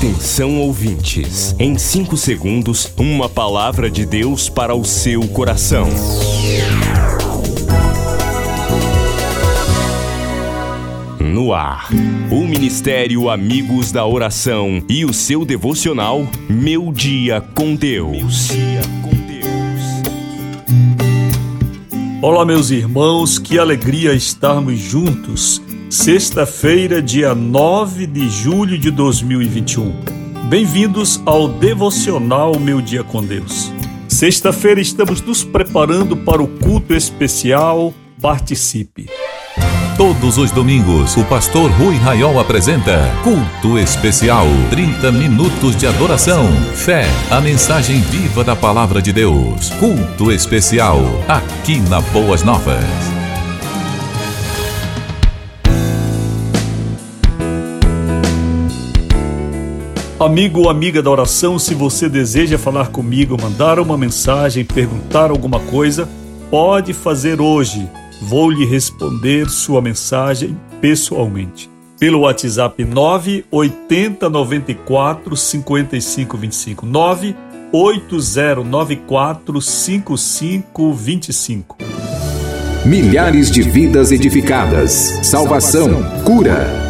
Atenção ouvintes, em 5 segundos, uma palavra de Deus para o seu coração. No ar, o Ministério Amigos da Oração e o seu devocional Meu Dia com Deus. Olá, meus irmãos, que alegria estarmos juntos Sexta-feira, dia 9 de julho de 2021. Bem-vindos ao devocional Meu Dia com Deus. Sexta-feira estamos nos preparando para o culto especial. Participe. Todos os domingos, o pastor Rui Raiol apresenta Culto Especial. 30 minutos de adoração, fé, a mensagem viva da palavra de Deus. Culto Especial, aqui na Boas Novas. Amigo ou amiga da oração, se você deseja falar comigo, mandar uma mensagem, perguntar alguma coisa, pode fazer hoje. Vou lhe responder sua mensagem pessoalmente. Pelo WhatsApp 980 94 55 25 98094 5525. Milhares de vidas edificadas, salvação, cura.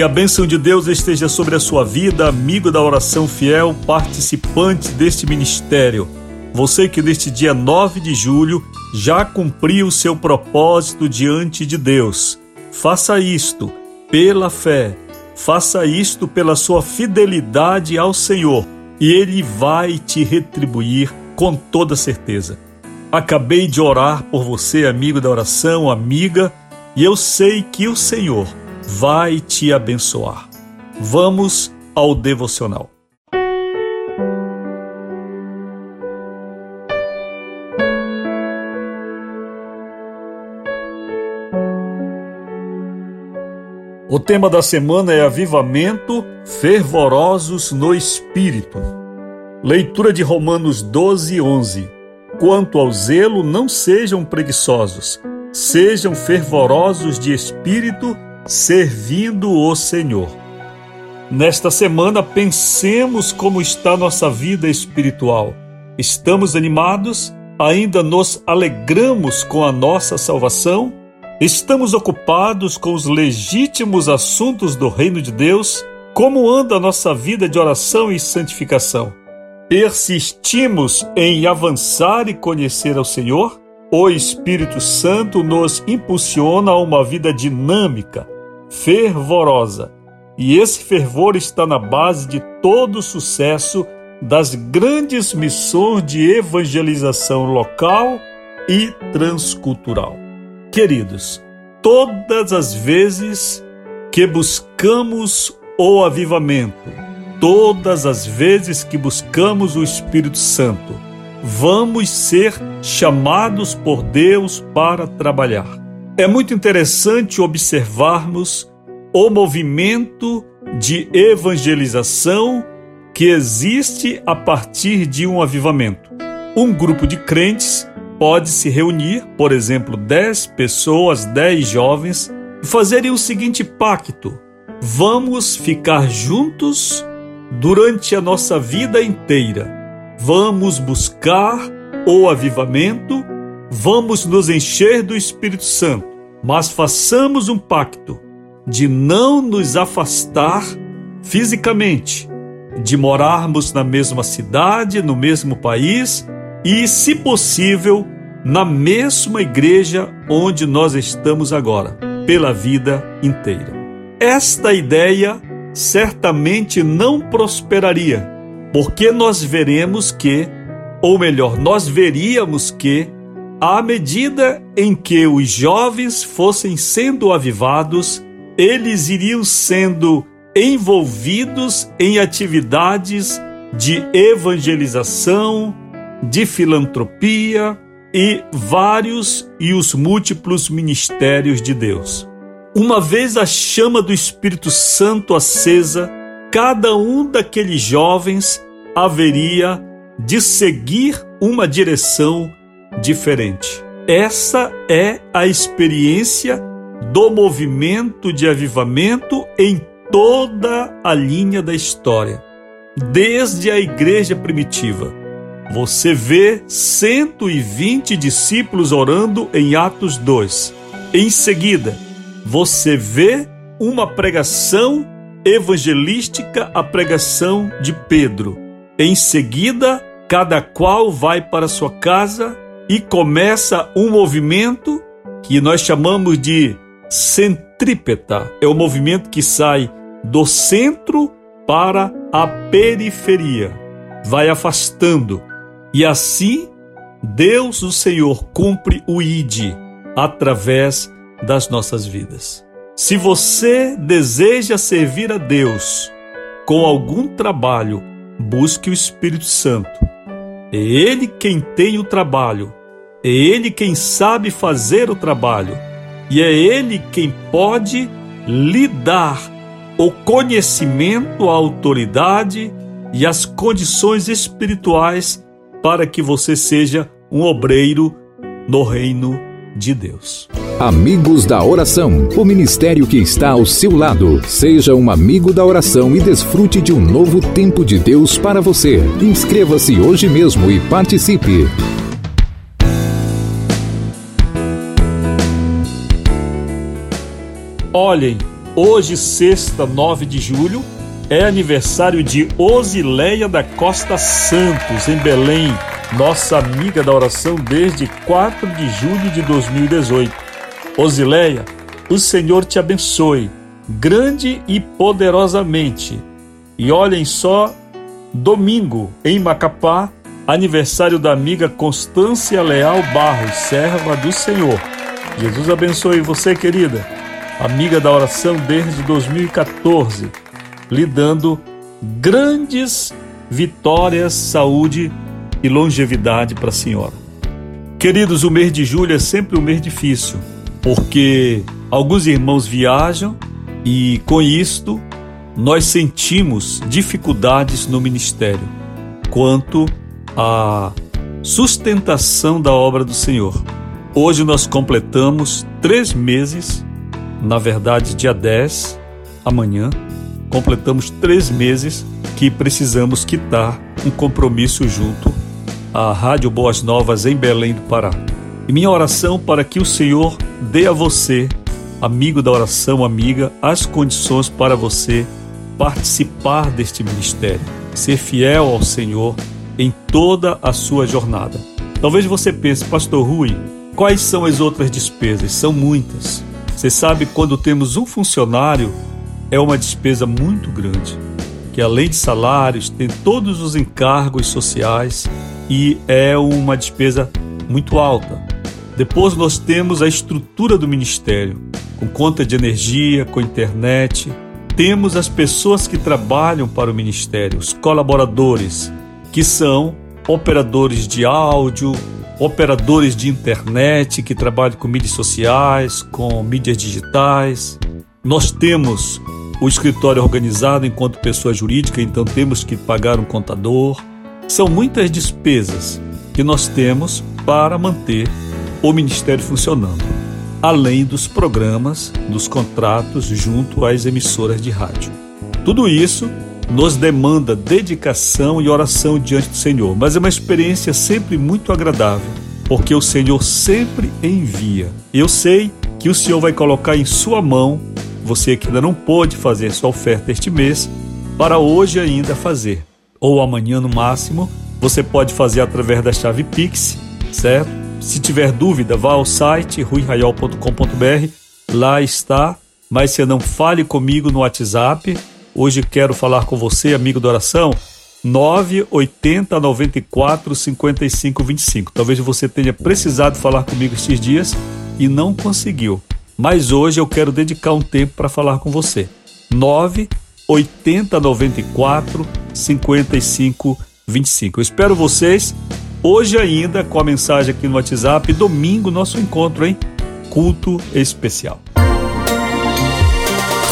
Que a bênção de Deus esteja sobre a sua vida, amigo da oração fiel, participante deste ministério. Você que neste dia 9 de julho já cumpriu o seu propósito diante de Deus. Faça isto pela fé, faça isto pela sua fidelidade ao Senhor e Ele vai te retribuir com toda certeza. Acabei de orar por você, amigo da oração, amiga, e eu sei que o Senhor vai te abençoar. Vamos ao devocional. O tema da semana é Avivamento Fervorosos no Espírito. Leitura de Romanos 12, 11. Quanto ao zelo, não sejam preguiçosos, sejam fervorosos de espírito servindo o Senhor. Nesta semana, pensemos como está nossa vida espiritual. Estamos animados? Ainda nos alegramos com a nossa salvação? Estamos ocupados com os legítimos assuntos do Reino de Deus? Como anda a nossa vida de oração e santificação? Persistimos em avançar e conhecer ao Senhor? O Espírito Santo nos impulsiona a uma vida dinâmica, fervorosa. E esse fervor está na base de todo o sucesso das grandes missões de evangelização local e transcultural. Queridos, todas as vezes que buscamos o avivamento, todas as vezes que buscamos o Espírito Santo, vamos ser chamados por Deus para trabalhar. É muito interessante observarmos o movimento de evangelização que existe a partir de um avivamento. Um grupo de crentes pode se reunir, por exemplo, 10 pessoas, 10 jovens, e fazerem o seguinte pacto: vamos ficar juntos durante a nossa vida inteira. Vamos buscar o avivamento, vamos nos encher do Espírito Santo mas façamos um pacto de não nos afastar fisicamente, de morarmos na mesma cidade, no mesmo país e, se possível, na mesma igreja onde nós estamos agora, pela vida inteira. Esta ideia certamente não prosperaria, porque nós veremos que, ou melhor, nós veríamos que à medida em que os jovens fossem sendo avivados, eles iriam sendo envolvidos em atividades de evangelização, de filantropia e vários e os múltiplos ministérios de Deus. Uma vez a chama do Espírito Santo acesa, cada um daqueles jovens haveria de seguir uma direção diferente. Essa é a experiência do movimento de avivamento em toda a linha da história, desde a igreja primitiva. Você vê 120 discípulos orando em Atos 2. Em seguida, você vê uma pregação evangelística, a pregação de Pedro. Em seguida, cada qual vai para sua casa e começa um movimento que nós chamamos de centrípeta. É o movimento que sai do centro para a periferia, vai afastando. E assim, Deus, o Senhor, cumpre o ID através das nossas vidas. Se você deseja servir a Deus com algum trabalho, busque o Espírito Santo. É Ele quem tem o trabalho, é Ele quem sabe fazer o trabalho, e é Ele quem pode lhe dar o conhecimento, a autoridade e as condições espirituais para que você seja um obreiro no reino de Deus. Amigos da Oração, o ministério que está ao seu lado. Seja um amigo da oração e desfrute de um novo tempo de Deus para você. Inscreva-se hoje mesmo e participe. Olhem, hoje, sexta, 9 de julho, é aniversário de Osileia da Costa Santos, em Belém, nossa amiga da oração desde 4 de julho de 2018. Osileia, o Senhor te abençoe, grande e poderosamente. E olhem só, domingo, em Macapá, aniversário da amiga Constância Leal Barros, serva do Senhor. Jesus abençoe você, querida, amiga da oração desde 2014, lhe dando grandes vitórias, saúde e longevidade para a senhora. Queridos, o mês de julho é sempre um mês difícil, porque alguns irmãos viajam e com isto nós sentimos dificuldades no ministério quanto à sustentação da obra do Senhor. Hoje nós completamos três meses, na verdade, dia 10, amanhã, completamos três meses que precisamos quitar um compromisso junto à Rádio Boas Novas em Belém do Pará. E minha oração para que o Senhor dê a você, amigo da oração, amiga, as condições para você participar deste ministério, ser fiel ao Senhor em toda a sua jornada. Talvez você pense, Pastor Rui, quais são as outras despesas? São muitas. Você sabe, quando temos um funcionário, é uma despesa muito grande, que além de salários, tem todos os encargos sociais e é uma despesa muito alta. Depois nós temos a estrutura do ministério, com conta de energia, com internet. Temos as pessoas que trabalham para o ministério, os colaboradores, que são operadores de áudio, operadores de internet que trabalham com mídias sociais, com mídias digitais. Nós temos o escritório organizado enquanto pessoa jurídica, então temos que pagar um contador. São muitas despesas que nós temos para manter o ministério funcionando, além dos programas, dos contratos junto às emissoras de rádio. Tudo isso nos demanda dedicação e oração diante do Senhor, mas é uma experiência sempre muito agradável, porque o Senhor sempre envia. Eu sei que o Senhor vai colocar em sua mão, você que ainda não pôde fazer sua oferta este mês, para hoje ainda fazer, ou amanhã no máximo, você pode fazer através da chave Pix, certo? Se tiver dúvida, vá ao site ruiraiol.com.br, lá está, mas você não fale comigo no WhatsApp, Hoje quero falar com você, amigo da oração, 980 94 55 25. Talvez você tenha precisado falar comigo estes dias e não conseguiu. Mas hoje eu quero dedicar um tempo para falar com você. 9 8094 5525. Eu espero vocês hoje ainda com a mensagem aqui no WhatsApp. Domingo, nosso encontro, hein? Culto especial.